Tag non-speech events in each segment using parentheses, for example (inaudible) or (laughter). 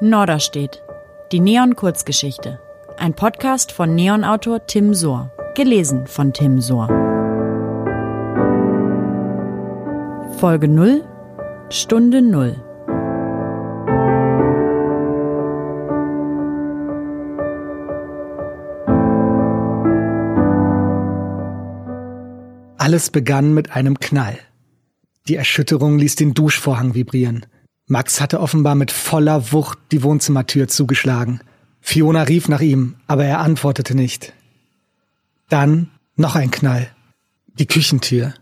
Norderstedt. Die Neon-Kurzgeschichte. Ein Podcast von Neon-Autor Tim Sohr. Gelesen von Tim Sohr. Folge 0. Stunde 0. Alles begann mit einem Knall. Die Erschütterung ließ den Duschvorhang vibrieren. Max hatte offenbar mit voller Wucht die Wohnzimmertür zugeschlagen. Fiona rief nach ihm, aber er antwortete nicht. Dann noch ein Knall. Die Küchentür.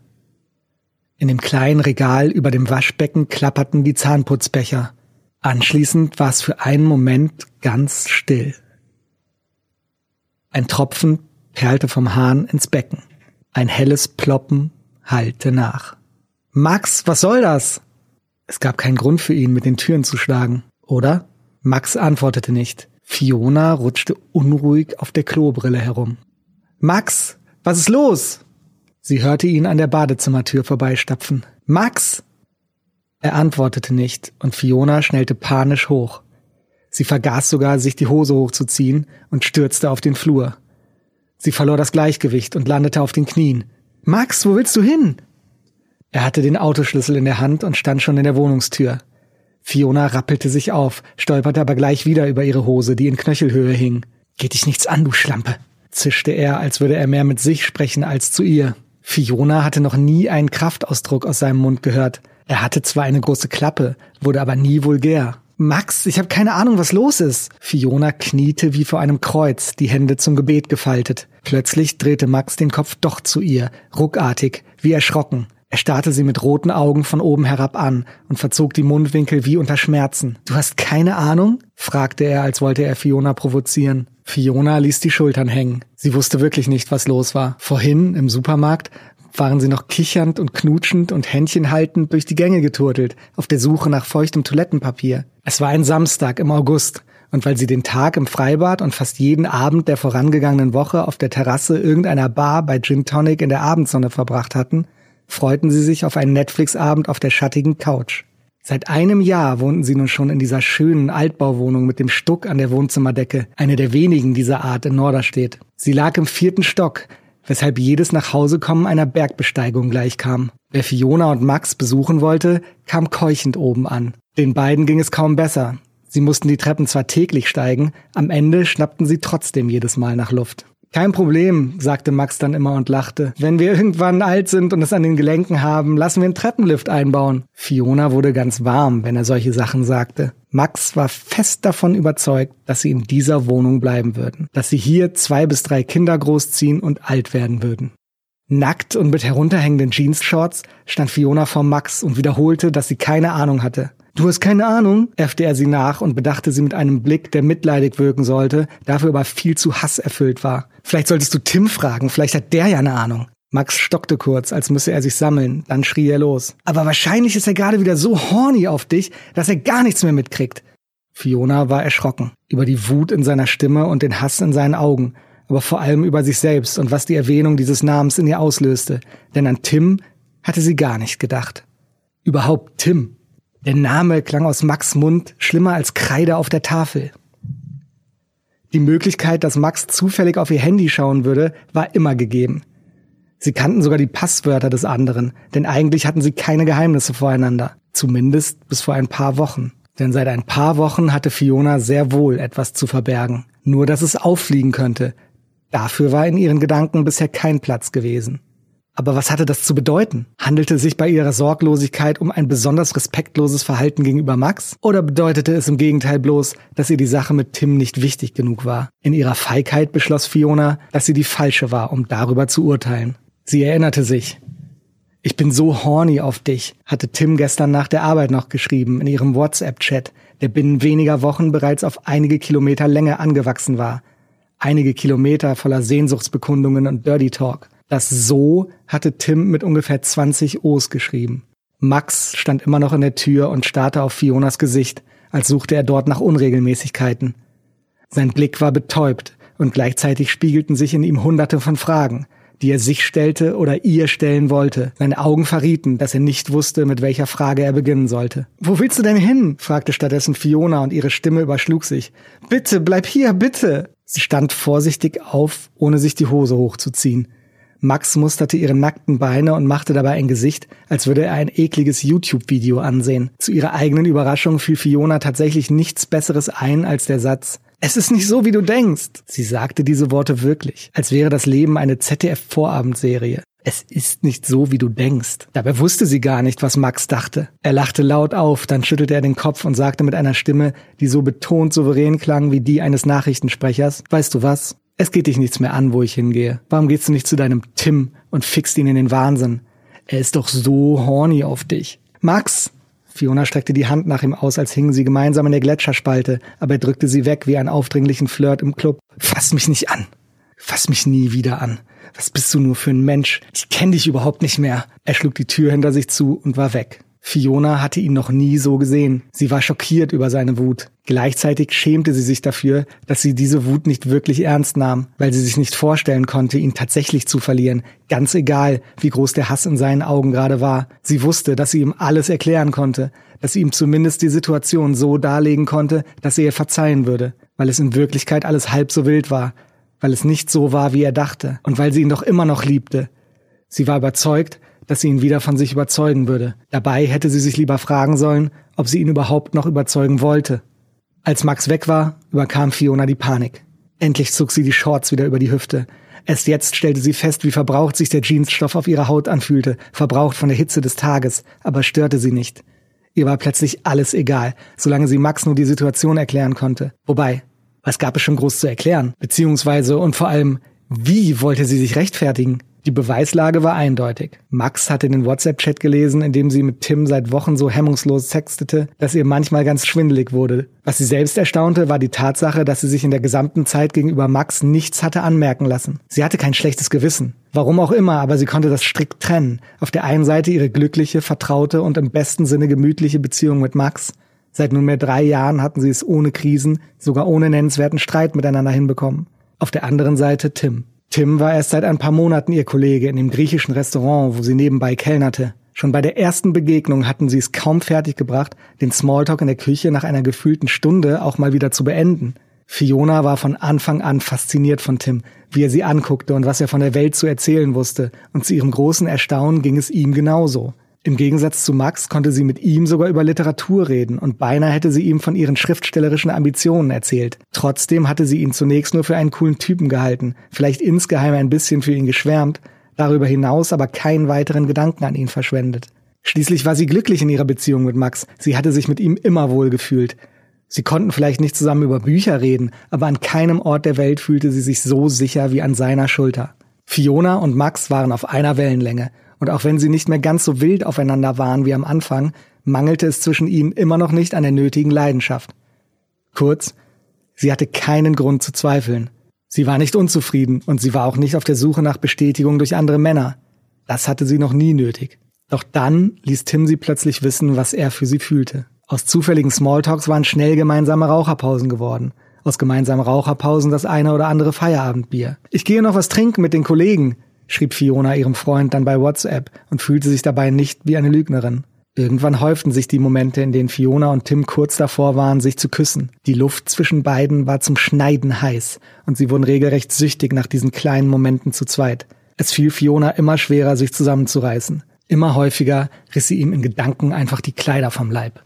In dem kleinen Regal über dem Waschbecken klapperten die Zahnputzbecher. Anschließend war es für einen Moment ganz still. Ein Tropfen perlte vom Hahn ins Becken. Ein helles Ploppen hallte nach. Max, was soll das? Es gab keinen Grund für ihn, mit den Türen zu schlagen, oder? Max antwortete nicht. Fiona rutschte unruhig auf der Klobrille herum. Max, was ist los? Sie hörte ihn an der Badezimmertür vorbeistapfen. Max! Er antwortete nicht, und Fiona schnellte panisch hoch. Sie vergaß sogar, sich die Hose hochzuziehen und stürzte auf den Flur. Sie verlor das Gleichgewicht und landete auf den Knien. Max, wo willst du hin? Er hatte den Autoschlüssel in der Hand und stand schon in der Wohnungstür. Fiona rappelte sich auf, stolperte aber gleich wieder über ihre Hose, die in Knöchelhöhe hing. Geht dich nichts an, du Schlampe, zischte er, als würde er mehr mit sich sprechen als zu ihr. Fiona hatte noch nie einen Kraftausdruck aus seinem Mund gehört. Er hatte zwar eine große Klappe, wurde aber nie vulgär. Max, ich habe keine Ahnung, was los ist. Fiona kniete wie vor einem Kreuz, die Hände zum Gebet gefaltet. Plötzlich drehte Max den Kopf doch zu ihr, ruckartig, wie erschrocken. Er starrte sie mit roten Augen von oben herab an und verzog die Mundwinkel wie unter Schmerzen. Du hast keine Ahnung? fragte er, als wollte er Fiona provozieren. Fiona ließ die Schultern hängen. Sie wusste wirklich nicht, was los war. Vorhin im Supermarkt waren sie noch kichernd und knutschend und Händchen haltend durch die Gänge geturtelt, auf der Suche nach feuchtem Toilettenpapier. Es war ein Samstag im August, und weil sie den Tag im Freibad und fast jeden Abend der vorangegangenen Woche auf der Terrasse irgendeiner Bar bei Gin Tonic in der Abendsonne verbracht hatten, freuten sie sich auf einen Netflix-Abend auf der schattigen Couch. Seit einem Jahr wohnten sie nun schon in dieser schönen Altbauwohnung mit dem Stuck an der Wohnzimmerdecke, eine der wenigen dieser Art in Norderstedt. Sie lag im vierten Stock, weshalb jedes Nachhausekommen einer Bergbesteigung gleichkam. Wer Fiona und Max besuchen wollte, kam keuchend oben an. Den beiden ging es kaum besser. Sie mussten die Treppen zwar täglich steigen, am Ende schnappten sie trotzdem jedes Mal nach Luft. Kein Problem, sagte Max dann immer und lachte. Wenn wir irgendwann alt sind und es an den Gelenken haben, lassen wir einen Treppenlift einbauen. Fiona wurde ganz warm, wenn er solche Sachen sagte. Max war fest davon überzeugt, dass sie in dieser Wohnung bleiben würden, dass sie hier zwei bis drei Kinder großziehen und alt werden würden. Nackt und mit herunterhängenden Jeans-Shorts stand Fiona vor Max und wiederholte, dass sie keine Ahnung hatte. Du hast keine Ahnung, äffte er sie nach und bedachte sie mit einem Blick, der mitleidig wirken sollte, dafür aber viel zu hasserfüllt war. Vielleicht solltest du Tim fragen, vielleicht hat der ja eine Ahnung. Max stockte kurz, als müsse er sich sammeln, dann schrie er los. Aber wahrscheinlich ist er gerade wieder so horny auf dich, dass er gar nichts mehr mitkriegt. Fiona war erschrocken über die Wut in seiner Stimme und den Hass in seinen Augen, aber vor allem über sich selbst und was die Erwähnung dieses Namens in ihr auslöste, denn an Tim hatte sie gar nicht gedacht. Überhaupt Tim. Der Name klang aus Max Mund schlimmer als Kreide auf der Tafel. Die Möglichkeit, dass Max zufällig auf ihr Handy schauen würde, war immer gegeben. Sie kannten sogar die Passwörter des anderen, denn eigentlich hatten sie keine Geheimnisse voreinander. Zumindest bis vor ein paar Wochen. Denn seit ein paar Wochen hatte Fiona sehr wohl etwas zu verbergen. Nur, dass es auffliegen könnte. Dafür war in ihren Gedanken bisher kein Platz gewesen. Aber was hatte das zu bedeuten? Handelte sich bei ihrer Sorglosigkeit um ein besonders respektloses Verhalten gegenüber Max? Oder bedeutete es im Gegenteil bloß, dass ihr die Sache mit Tim nicht wichtig genug war? In ihrer Feigheit beschloss Fiona, dass sie die Falsche war, um darüber zu urteilen. Sie erinnerte sich. Ich bin so horny auf dich, hatte Tim gestern nach der Arbeit noch geschrieben in ihrem WhatsApp-Chat, der binnen weniger Wochen bereits auf einige Kilometer Länge angewachsen war. Einige Kilometer voller Sehnsuchtsbekundungen und Dirty Talk. Das So hatte Tim mit ungefähr 20 O's geschrieben. Max stand immer noch in der Tür und starrte auf Fionas Gesicht, als suchte er dort nach Unregelmäßigkeiten. Sein Blick war betäubt und gleichzeitig spiegelten sich in ihm hunderte von Fragen, die er sich stellte oder ihr stellen wollte. Seine Augen verrieten, dass er nicht wusste, mit welcher Frage er beginnen sollte. Wo willst du denn hin? fragte stattdessen Fiona und ihre Stimme überschlug sich. Bitte, bleib hier, bitte! Sie stand vorsichtig auf, ohne sich die Hose hochzuziehen. Max musterte ihre nackten Beine und machte dabei ein Gesicht, als würde er ein ekliges YouTube-Video ansehen. Zu ihrer eigenen Überraschung fiel Fiona tatsächlich nichts Besseres ein als der Satz, es ist nicht so, wie du denkst. Sie sagte diese Worte wirklich, als wäre das Leben eine ZDF-Vorabendserie. Es ist nicht so, wie du denkst. Dabei wusste sie gar nicht, was Max dachte. Er lachte laut auf, dann schüttelte er den Kopf und sagte mit einer Stimme, die so betont souverän klang wie die eines Nachrichtensprechers, weißt du was? Es geht dich nichts mehr an, wo ich hingehe. Warum gehst du nicht zu deinem Tim und fixt ihn in den Wahnsinn? Er ist doch so horny auf dich. Max, Fiona streckte die Hand nach ihm aus, als hingen sie gemeinsam in der Gletscherspalte, aber er drückte sie weg wie einen aufdringlichen Flirt im Club. Fass mich nicht an. Fass mich nie wieder an. Was bist du nur für ein Mensch? Ich kenn dich überhaupt nicht mehr. Er schlug die Tür hinter sich zu und war weg. Fiona hatte ihn noch nie so gesehen. Sie war schockiert über seine Wut. Gleichzeitig schämte sie sich dafür, dass sie diese Wut nicht wirklich ernst nahm, weil sie sich nicht vorstellen konnte, ihn tatsächlich zu verlieren, ganz egal, wie groß der Hass in seinen Augen gerade war. Sie wusste, dass sie ihm alles erklären konnte, dass sie ihm zumindest die Situation so darlegen konnte, dass er ihr verzeihen würde, weil es in Wirklichkeit alles halb so wild war, weil es nicht so war, wie er dachte, und weil sie ihn doch immer noch liebte. Sie war überzeugt, dass sie ihn wieder von sich überzeugen würde. Dabei hätte sie sich lieber fragen sollen, ob sie ihn überhaupt noch überzeugen wollte. Als Max weg war, überkam Fiona die Panik. Endlich zog sie die Shorts wieder über die Hüfte. Erst jetzt stellte sie fest, wie verbraucht sich der Jeansstoff auf ihrer Haut anfühlte, verbraucht von der Hitze des Tages, aber störte sie nicht. Ihr war plötzlich alles egal, solange sie Max nur die Situation erklären konnte. Wobei, was gab es schon groß zu erklären? Beziehungsweise und vor allem, wie wollte sie sich rechtfertigen? Die Beweislage war eindeutig. Max hatte den WhatsApp-Chat gelesen, in dem sie mit Tim seit Wochen so hemmungslos sextete, dass ihr manchmal ganz schwindelig wurde. Was sie selbst erstaunte, war die Tatsache, dass sie sich in der gesamten Zeit gegenüber Max nichts hatte anmerken lassen. Sie hatte kein schlechtes Gewissen. Warum auch immer, aber sie konnte das strikt trennen. Auf der einen Seite ihre glückliche, vertraute und im besten Sinne gemütliche Beziehung mit Max. Seit nunmehr drei Jahren hatten sie es ohne Krisen, sogar ohne nennenswerten Streit miteinander hinbekommen. Auf der anderen Seite Tim. Tim war erst seit ein paar Monaten ihr Kollege in dem griechischen Restaurant, wo sie nebenbei kellnerte. Schon bei der ersten Begegnung hatten sie es kaum fertiggebracht, den Smalltalk in der Küche nach einer gefühlten Stunde auch mal wieder zu beenden. Fiona war von Anfang an fasziniert von Tim, wie er sie anguckte und was er von der Welt zu erzählen wusste, und zu ihrem großen Erstaunen ging es ihm genauso. Im Gegensatz zu Max konnte sie mit ihm sogar über Literatur reden und beinahe hätte sie ihm von ihren schriftstellerischen Ambitionen erzählt. Trotzdem hatte sie ihn zunächst nur für einen coolen Typen gehalten, vielleicht insgeheim ein bisschen für ihn geschwärmt, darüber hinaus aber keinen weiteren Gedanken an ihn verschwendet. Schließlich war sie glücklich in ihrer Beziehung mit Max, sie hatte sich mit ihm immer wohl gefühlt. Sie konnten vielleicht nicht zusammen über Bücher reden, aber an keinem Ort der Welt fühlte sie sich so sicher wie an seiner Schulter. Fiona und Max waren auf einer Wellenlänge und auch wenn sie nicht mehr ganz so wild aufeinander waren wie am Anfang, mangelte es zwischen ihnen immer noch nicht an der nötigen Leidenschaft. Kurz, sie hatte keinen Grund zu zweifeln. Sie war nicht unzufrieden und sie war auch nicht auf der Suche nach Bestätigung durch andere Männer. Das hatte sie noch nie nötig. Doch dann ließ Tim sie plötzlich wissen, was er für sie fühlte. Aus zufälligen Smalltalks waren schnell gemeinsame Raucherpausen geworden. Aus gemeinsamen Raucherpausen das eine oder andere Feierabendbier. Ich gehe noch was trinken mit den Kollegen, schrieb Fiona ihrem Freund dann bei WhatsApp und fühlte sich dabei nicht wie eine Lügnerin. Irgendwann häuften sich die Momente, in denen Fiona und Tim kurz davor waren, sich zu küssen. Die Luft zwischen beiden war zum Schneiden heiß und sie wurden regelrecht süchtig nach diesen kleinen Momenten zu zweit. Es fiel Fiona immer schwerer, sich zusammenzureißen. Immer häufiger riss sie ihm in Gedanken einfach die Kleider vom Leib.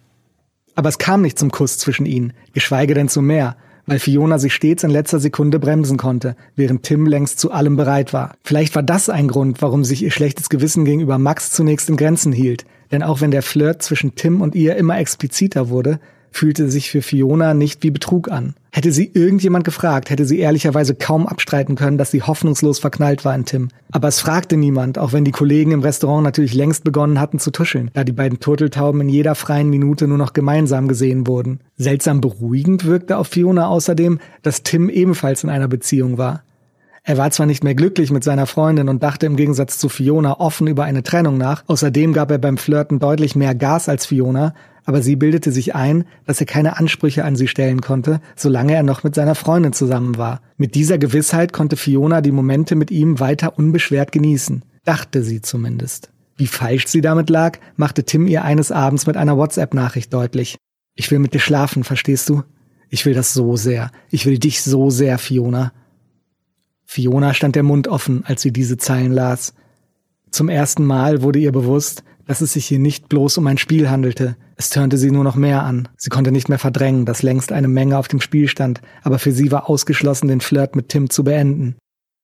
Aber es kam nicht zum Kuss zwischen ihnen, geschweige denn zu mehr, weil Fiona sich stets in letzter Sekunde bremsen konnte, während Tim längst zu allem bereit war. Vielleicht war das ein Grund, warum sich ihr schlechtes Gewissen gegenüber Max zunächst in Grenzen hielt. Denn auch wenn der Flirt zwischen Tim und ihr immer expliziter wurde, fühlte sich für Fiona nicht wie Betrug an. Hätte sie irgendjemand gefragt, hätte sie ehrlicherweise kaum abstreiten können, dass sie hoffnungslos verknallt war in Tim. Aber es fragte niemand, auch wenn die Kollegen im Restaurant natürlich längst begonnen hatten zu tuscheln, da die beiden Turteltauben in jeder freien Minute nur noch gemeinsam gesehen wurden. Seltsam beruhigend wirkte auf Fiona außerdem, dass Tim ebenfalls in einer Beziehung war. Er war zwar nicht mehr glücklich mit seiner Freundin und dachte im Gegensatz zu Fiona offen über eine Trennung nach, außerdem gab er beim Flirten deutlich mehr Gas als Fiona, aber sie bildete sich ein, dass er keine Ansprüche an sie stellen konnte, solange er noch mit seiner Freundin zusammen war. Mit dieser Gewissheit konnte Fiona die Momente mit ihm weiter unbeschwert genießen, dachte sie zumindest. Wie falsch sie damit lag, machte Tim ihr eines Abends mit einer WhatsApp-Nachricht deutlich. Ich will mit dir schlafen, verstehst du? Ich will das so sehr. Ich will dich so sehr, Fiona. Fiona stand der Mund offen, als sie diese Zeilen las. Zum ersten Mal wurde ihr bewusst, dass es sich hier nicht bloß um ein Spiel handelte. Es turnte sie nur noch mehr an. Sie konnte nicht mehr verdrängen, dass längst eine Menge auf dem Spiel stand, aber für sie war ausgeschlossen, den Flirt mit Tim zu beenden.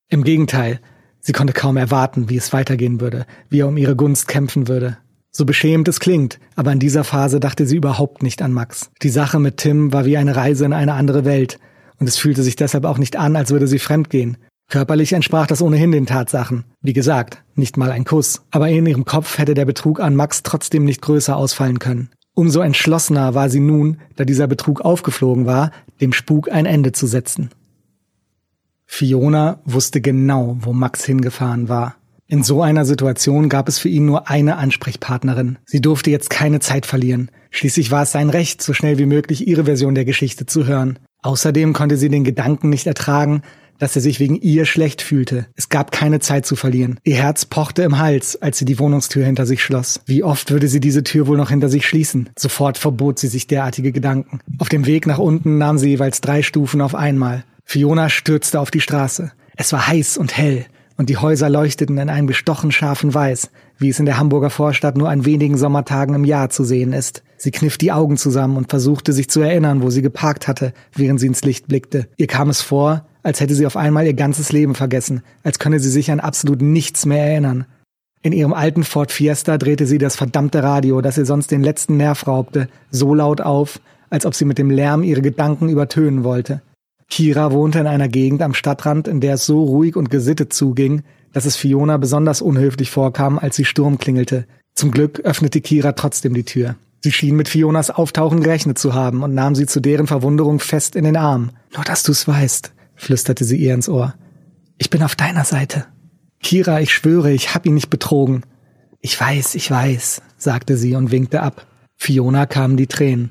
Im Gegenteil, sie konnte kaum erwarten, wie es weitergehen würde, wie er um ihre Gunst kämpfen würde. So beschämend es klingt, aber in dieser Phase dachte sie überhaupt nicht an Max. Die Sache mit Tim war wie eine Reise in eine andere Welt, und es fühlte sich deshalb auch nicht an, als würde sie fremdgehen. Körperlich entsprach das ohnehin den Tatsachen. Wie gesagt, nicht mal ein Kuss. Aber in ihrem Kopf hätte der Betrug an Max trotzdem nicht größer ausfallen können. Umso entschlossener war sie nun, da dieser Betrug aufgeflogen war, dem Spuk ein Ende zu setzen. Fiona wusste genau, wo Max hingefahren war. In so einer Situation gab es für ihn nur eine Ansprechpartnerin. Sie durfte jetzt keine Zeit verlieren. Schließlich war es sein Recht, so schnell wie möglich ihre Version der Geschichte zu hören. Außerdem konnte sie den Gedanken nicht ertragen, dass er sich wegen ihr schlecht fühlte. Es gab keine Zeit zu verlieren. Ihr Herz pochte im Hals, als sie die Wohnungstür hinter sich schloss. Wie oft würde sie diese Tür wohl noch hinter sich schließen? Sofort verbot sie sich derartige Gedanken. Auf dem Weg nach unten nahm sie jeweils drei Stufen auf einmal. Fiona stürzte auf die Straße. Es war heiß und hell und die Häuser leuchteten in einem bestochen scharfen Weiß, wie es in der Hamburger Vorstadt nur an wenigen Sommertagen im Jahr zu sehen ist. Sie kniff die Augen zusammen und versuchte sich zu erinnern, wo sie geparkt hatte, während sie ins Licht blickte. Ihr kam es vor, als hätte sie auf einmal ihr ganzes Leben vergessen, als könne sie sich an absolut nichts mehr erinnern. In ihrem alten Ford Fiesta drehte sie das verdammte Radio, das ihr sonst den letzten Nerv raubte, so laut auf, als ob sie mit dem Lärm ihre Gedanken übertönen wollte. Kira wohnte in einer Gegend am Stadtrand, in der es so ruhig und gesittet zuging, dass es Fiona besonders unhöflich vorkam, als sie Sturm klingelte. Zum Glück öffnete Kira trotzdem die Tür. Sie schien mit Fionas Auftauchen gerechnet zu haben und nahm sie zu deren Verwunderung fest in den Arm. Nur dass du's weißt, flüsterte sie ihr ins Ohr. Ich bin auf deiner Seite. Kira, ich schwöre, ich hab ihn nicht betrogen. Ich weiß, ich weiß, sagte sie und winkte ab. Fiona kamen die Tränen.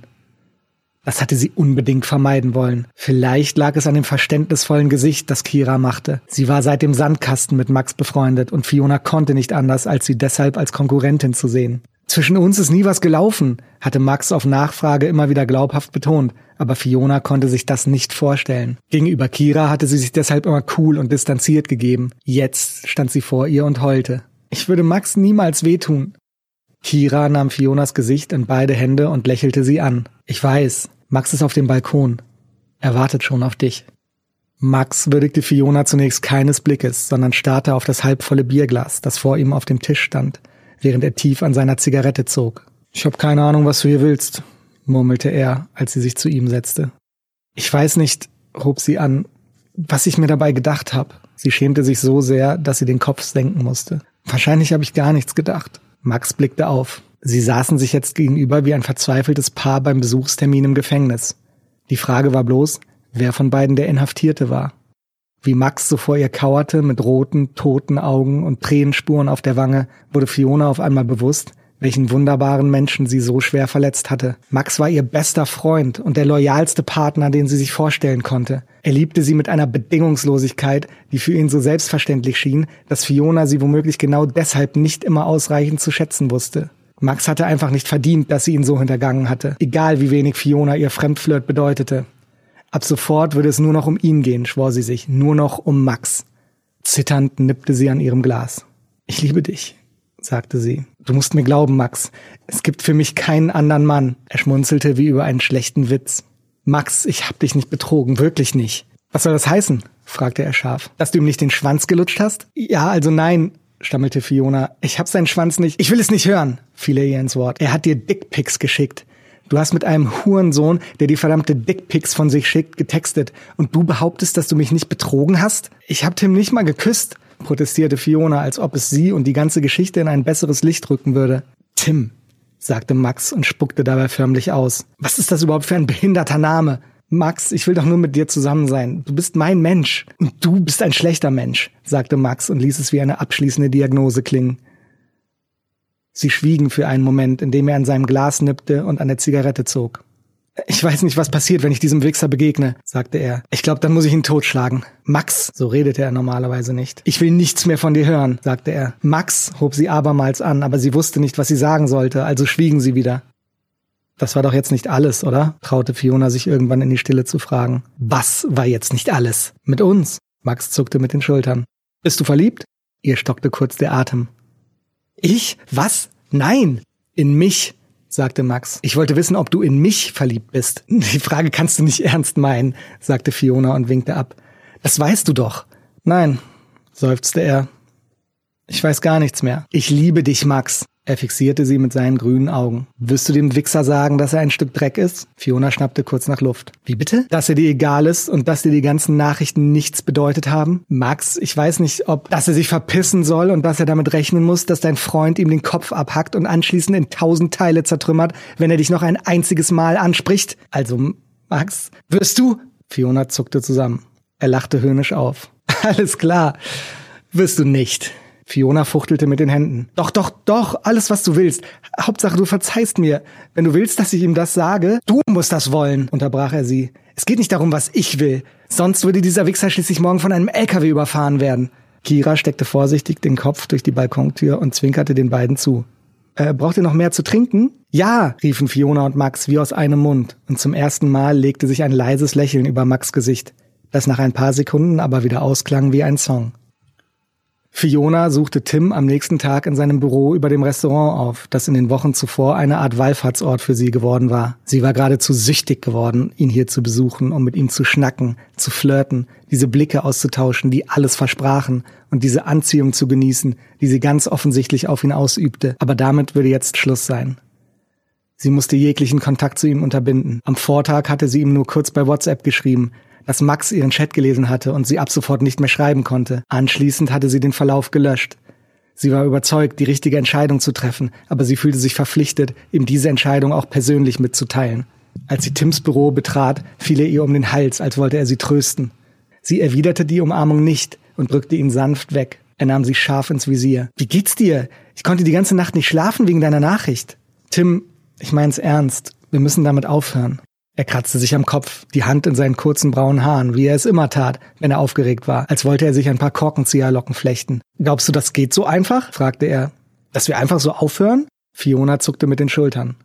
Das hatte sie unbedingt vermeiden wollen. Vielleicht lag es an dem verständnisvollen Gesicht, das Kira machte. Sie war seit dem Sandkasten mit Max befreundet und Fiona konnte nicht anders, als sie deshalb als Konkurrentin zu sehen. Zwischen uns ist nie was gelaufen, hatte Max auf Nachfrage immer wieder glaubhaft betont, aber Fiona konnte sich das nicht vorstellen. Gegenüber Kira hatte sie sich deshalb immer cool und distanziert gegeben. Jetzt stand sie vor ihr und heulte. Ich würde Max niemals wehtun. Kira nahm Fionas Gesicht in beide Hände und lächelte sie an. Ich weiß, Max ist auf dem Balkon. Er wartet schon auf dich. Max würdigte Fiona zunächst keines Blickes, sondern starrte auf das halbvolle Bierglas, das vor ihm auf dem Tisch stand während er tief an seiner Zigarette zog. Ich hab keine Ahnung, was du hier willst, murmelte er, als sie sich zu ihm setzte. Ich weiß nicht, hob sie an, was ich mir dabei gedacht habe. Sie schämte sich so sehr, dass sie den Kopf senken musste. Wahrscheinlich habe ich gar nichts gedacht. Max blickte auf. Sie saßen sich jetzt gegenüber wie ein verzweifeltes Paar beim Besuchstermin im Gefängnis. Die Frage war bloß, wer von beiden der Inhaftierte war. Wie Max so vor ihr kauerte, mit roten, toten Augen und Tränenspuren auf der Wange, wurde Fiona auf einmal bewusst, welchen wunderbaren Menschen sie so schwer verletzt hatte. Max war ihr bester Freund und der loyalste Partner, den sie sich vorstellen konnte. Er liebte sie mit einer Bedingungslosigkeit, die für ihn so selbstverständlich schien, dass Fiona sie womöglich genau deshalb nicht immer ausreichend zu schätzen wusste. Max hatte einfach nicht verdient, dass sie ihn so hintergangen hatte, egal wie wenig Fiona ihr Fremdflirt bedeutete. Ab sofort würde es nur noch um ihn gehen, schwor sie sich, nur noch um Max. Zitternd nippte sie an ihrem Glas. Ich liebe dich, sagte sie. Du musst mir glauben, Max. Es gibt für mich keinen anderen Mann. Er schmunzelte wie über einen schlechten Witz. Max, ich hab dich nicht betrogen, wirklich nicht. Was soll das heißen? fragte er scharf. Dass du ihm nicht den Schwanz gelutscht hast? Ja, also nein, stammelte Fiona. Ich hab seinen Schwanz nicht. Ich will es nicht hören, fiel er ihr ins Wort. Er hat dir Dickpics geschickt. Du hast mit einem Hurensohn, der die verdammte Dickpics von sich schickt, getextet und du behauptest, dass du mich nicht betrogen hast? Ich hab Tim nicht mal geküsst, protestierte Fiona, als ob es sie und die ganze Geschichte in ein besseres Licht rücken würde. Tim, sagte Max und spuckte dabei förmlich aus. Was ist das überhaupt für ein behinderter Name? Max, ich will doch nur mit dir zusammen sein. Du bist mein Mensch. Und du bist ein schlechter Mensch, sagte Max und ließ es wie eine abschließende Diagnose klingen. Sie schwiegen für einen Moment, indem er an seinem Glas nippte und an der Zigarette zog. Ich weiß nicht, was passiert, wenn ich diesem Wichser begegne, sagte er. Ich glaube, dann muss ich ihn totschlagen. Max, so redete er normalerweise nicht. Ich will nichts mehr von dir hören, sagte er. Max hob sie abermals an, aber sie wusste nicht, was sie sagen sollte, also schwiegen sie wieder. Das war doch jetzt nicht alles, oder? traute Fiona sich irgendwann in die Stille zu fragen. Was war jetzt nicht alles? Mit uns? Max zuckte mit den Schultern. Bist du verliebt? Ihr stockte kurz der Atem. Ich? Was? Nein! In mich, sagte Max. Ich wollte wissen, ob du in mich verliebt bist. (laughs) Die Frage kannst du nicht ernst meinen, sagte Fiona und winkte ab. Das weißt du doch. Nein, seufzte er. Ich weiß gar nichts mehr. Ich liebe dich, Max. Er fixierte sie mit seinen grünen Augen. Wirst du dem Wichser sagen, dass er ein Stück Dreck ist? Fiona schnappte kurz nach Luft. Wie bitte? Dass er dir egal ist und dass dir die ganzen Nachrichten nichts bedeutet haben? Max, ich weiß nicht, ob, dass er sich verpissen soll und dass er damit rechnen muss, dass dein Freund ihm den Kopf abhackt und anschließend in tausend Teile zertrümmert, wenn er dich noch ein einziges Mal anspricht. Also, Max, wirst du? Fiona zuckte zusammen. Er lachte höhnisch auf. (laughs) Alles klar. Wirst du nicht. Fiona fuchtelte mit den Händen. Doch, doch, doch, alles, was du willst. Hauptsache, du verzeihst mir. Wenn du willst, dass ich ihm das sage, du musst das wollen, unterbrach er sie. Es geht nicht darum, was ich will. Sonst würde dieser Wichser schließlich morgen von einem LKW überfahren werden. Kira steckte vorsichtig den Kopf durch die Balkontür und zwinkerte den beiden zu. Äh, braucht ihr noch mehr zu trinken? Ja, riefen Fiona und Max wie aus einem Mund, und zum ersten Mal legte sich ein leises Lächeln über Max Gesicht, das nach ein paar Sekunden aber wieder ausklang wie ein Song. Fiona suchte Tim am nächsten Tag in seinem Büro über dem Restaurant auf, das in den Wochen zuvor eine Art Wallfahrtsort für sie geworden war. Sie war geradezu süchtig geworden, ihn hier zu besuchen, um mit ihm zu schnacken, zu flirten, diese Blicke auszutauschen, die alles versprachen und diese Anziehung zu genießen, die sie ganz offensichtlich auf ihn ausübte. Aber damit würde jetzt Schluss sein. Sie musste jeglichen Kontakt zu ihm unterbinden. Am Vortag hatte sie ihm nur kurz bei WhatsApp geschrieben, dass Max ihren Chat gelesen hatte und sie ab sofort nicht mehr schreiben konnte. Anschließend hatte sie den Verlauf gelöscht. Sie war überzeugt, die richtige Entscheidung zu treffen, aber sie fühlte sich verpflichtet, ihm diese Entscheidung auch persönlich mitzuteilen. Als sie Tims Büro betrat, fiel er ihr um den Hals, als wollte er sie trösten. Sie erwiderte die Umarmung nicht und drückte ihn sanft weg. Er nahm sie scharf ins Visier. Wie geht's dir? Ich konnte die ganze Nacht nicht schlafen wegen deiner Nachricht. Tim, ich mein's ernst. Wir müssen damit aufhören. Er kratzte sich am Kopf, die Hand in seinen kurzen braunen Haaren, wie er es immer tat, wenn er aufgeregt war, als wollte er sich ein paar Korkenzieherlocken flechten. Glaubst du, das geht so einfach? fragte er. Dass wir einfach so aufhören? Fiona zuckte mit den Schultern.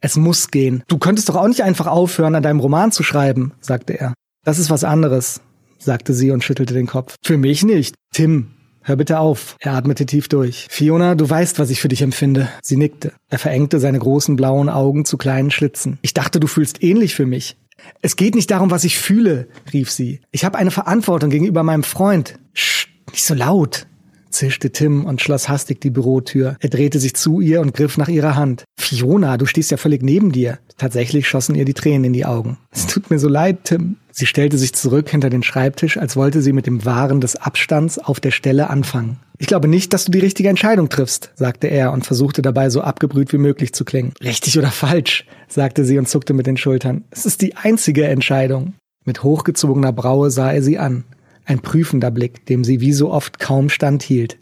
Es muss gehen. Du könntest doch auch nicht einfach aufhören, an deinem Roman zu schreiben, sagte er. Das ist was anderes, sagte sie und schüttelte den Kopf. Für mich nicht. Tim, Hör bitte auf. Er atmete tief durch. Fiona, du weißt, was ich für dich empfinde. Sie nickte. Er verengte seine großen blauen Augen zu kleinen Schlitzen. Ich dachte, du fühlst ähnlich für mich. Es geht nicht darum, was ich fühle, rief sie. Ich habe eine Verantwortung gegenüber meinem Freund. Sch, nicht so laut zischte Tim und schloss hastig die Bürotür. Er drehte sich zu ihr und griff nach ihrer Hand. Fiona, du stehst ja völlig neben dir. Tatsächlich schossen ihr die Tränen in die Augen. Es tut mir so leid, Tim. Sie stellte sich zurück hinter den Schreibtisch, als wollte sie mit dem Wahren des Abstands auf der Stelle anfangen. Ich glaube nicht, dass du die richtige Entscheidung triffst, sagte er und versuchte dabei so abgebrüht wie möglich zu klingen. Richtig oder falsch, sagte sie und zuckte mit den Schultern. Es ist die einzige Entscheidung. Mit hochgezogener Braue sah er sie an ein prüfender Blick, dem sie wie so oft kaum standhielt.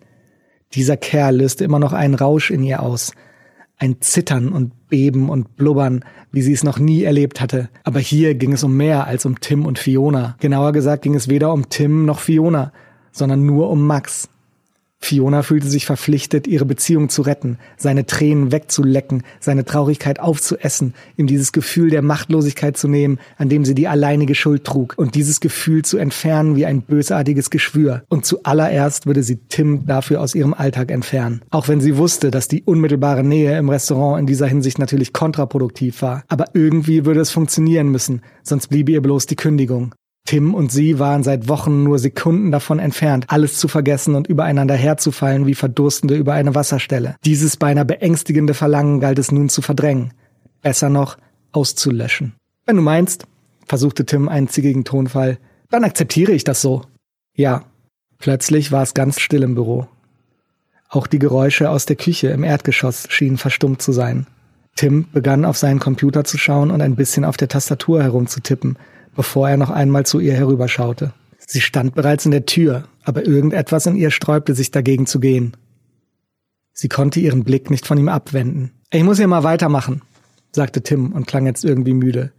Dieser Kerl löste immer noch einen Rausch in ihr aus, ein Zittern und Beben und Blubbern, wie sie es noch nie erlebt hatte. Aber hier ging es um mehr als um Tim und Fiona. Genauer gesagt ging es weder um Tim noch Fiona, sondern nur um Max. Fiona fühlte sich verpflichtet, ihre Beziehung zu retten, seine Tränen wegzulecken, seine Traurigkeit aufzuessen, ihm dieses Gefühl der Machtlosigkeit zu nehmen, an dem sie die alleinige Schuld trug, und dieses Gefühl zu entfernen wie ein bösartiges Geschwür. Und zuallererst würde sie Tim dafür aus ihrem Alltag entfernen. Auch wenn sie wusste, dass die unmittelbare Nähe im Restaurant in dieser Hinsicht natürlich kontraproduktiv war. Aber irgendwie würde es funktionieren müssen, sonst bliebe ihr bloß die Kündigung. Tim und sie waren seit Wochen nur Sekunden davon entfernt, alles zu vergessen und übereinander herzufallen wie Verdurstende über eine Wasserstelle. Dieses beinahe beängstigende Verlangen galt es nun zu verdrängen. Besser noch, auszulöschen. Wenn du meinst, versuchte Tim einen zickigen Tonfall, dann akzeptiere ich das so. Ja. Plötzlich war es ganz still im Büro. Auch die Geräusche aus der Küche im Erdgeschoss schienen verstummt zu sein. Tim begann auf seinen Computer zu schauen und ein bisschen auf der Tastatur herumzutippen, bevor er noch einmal zu ihr herüberschaute. Sie stand bereits in der Tür, aber irgendetwas in ihr sträubte sich dagegen zu gehen. Sie konnte ihren Blick nicht von ihm abwenden. Ich muss hier mal weitermachen, sagte Tim und klang jetzt irgendwie müde.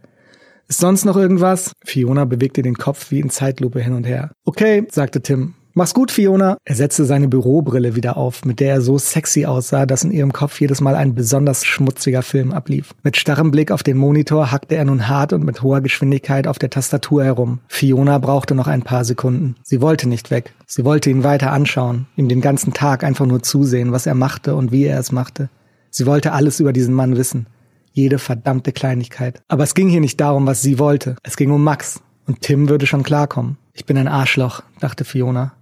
Ist sonst noch irgendwas? Fiona bewegte den Kopf wie in Zeitlupe hin und her. Okay, sagte Tim. Mach's gut, Fiona. Er setzte seine Bürobrille wieder auf, mit der er so sexy aussah, dass in ihrem Kopf jedes Mal ein besonders schmutziger Film ablief. Mit starrem Blick auf den Monitor hackte er nun hart und mit hoher Geschwindigkeit auf der Tastatur herum. Fiona brauchte noch ein paar Sekunden. Sie wollte nicht weg. Sie wollte ihn weiter anschauen, ihm den ganzen Tag einfach nur zusehen, was er machte und wie er es machte. Sie wollte alles über diesen Mann wissen. Jede verdammte Kleinigkeit. Aber es ging hier nicht darum, was sie wollte. Es ging um Max. Und Tim würde schon klarkommen. Ich bin ein Arschloch, dachte Fiona.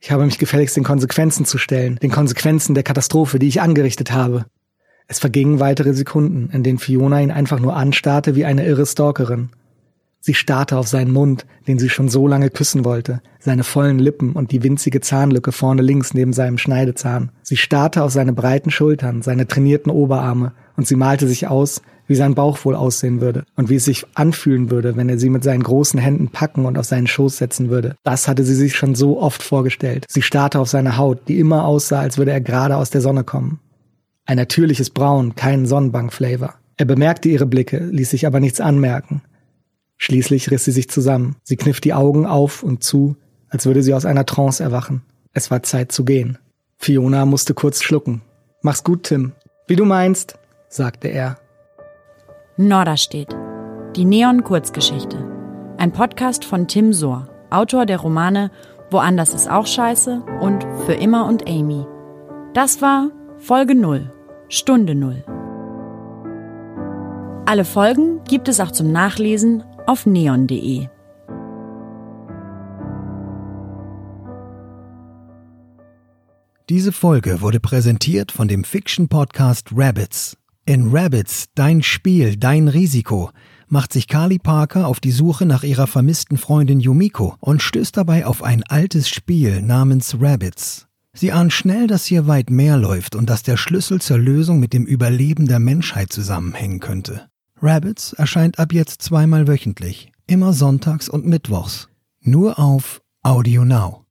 Ich habe mich gefälligst den Konsequenzen zu stellen, den Konsequenzen der Katastrophe, die ich angerichtet habe. Es vergingen weitere Sekunden, in denen Fiona ihn einfach nur anstarrte wie eine irre Stalkerin. Sie starrte auf seinen Mund, den sie schon so lange küssen wollte, seine vollen Lippen und die winzige Zahnlücke vorne links neben seinem Schneidezahn. Sie starrte auf seine breiten Schultern, seine trainierten Oberarme, und sie malte sich aus, wie sein Bauch wohl aussehen würde und wie es sich anfühlen würde, wenn er sie mit seinen großen Händen packen und auf seinen Schoß setzen würde. Das hatte sie sich schon so oft vorgestellt. Sie starrte auf seine Haut, die immer aussah, als würde er gerade aus der Sonne kommen. Ein natürliches Braun, kein Sonnenbankflavor. Er bemerkte ihre Blicke, ließ sich aber nichts anmerken. Schließlich riss sie sich zusammen. Sie kniff die Augen auf und zu, als würde sie aus einer Trance erwachen. Es war Zeit zu gehen. Fiona musste kurz schlucken. Mach's gut, Tim. Wie du meinst, sagte er Norderstedt. Die Neon-Kurzgeschichte. Ein Podcast von Tim Sohr, Autor der Romane Woanders ist auch scheiße und Für immer und Amy. Das war Folge 0, Stunde 0. Alle Folgen gibt es auch zum Nachlesen auf neon.de. Diese Folge wurde präsentiert von dem Fiction-Podcast Rabbits in Rabbits, dein Spiel, dein Risiko, macht sich Carly Parker auf die Suche nach ihrer vermissten Freundin Yumiko und stößt dabei auf ein altes Spiel namens Rabbits. Sie ahnt schnell, dass hier weit mehr läuft und dass der Schlüssel zur Lösung mit dem Überleben der Menschheit zusammenhängen könnte. Rabbits erscheint ab jetzt zweimal wöchentlich, immer sonntags und mittwochs, nur auf Audio Now.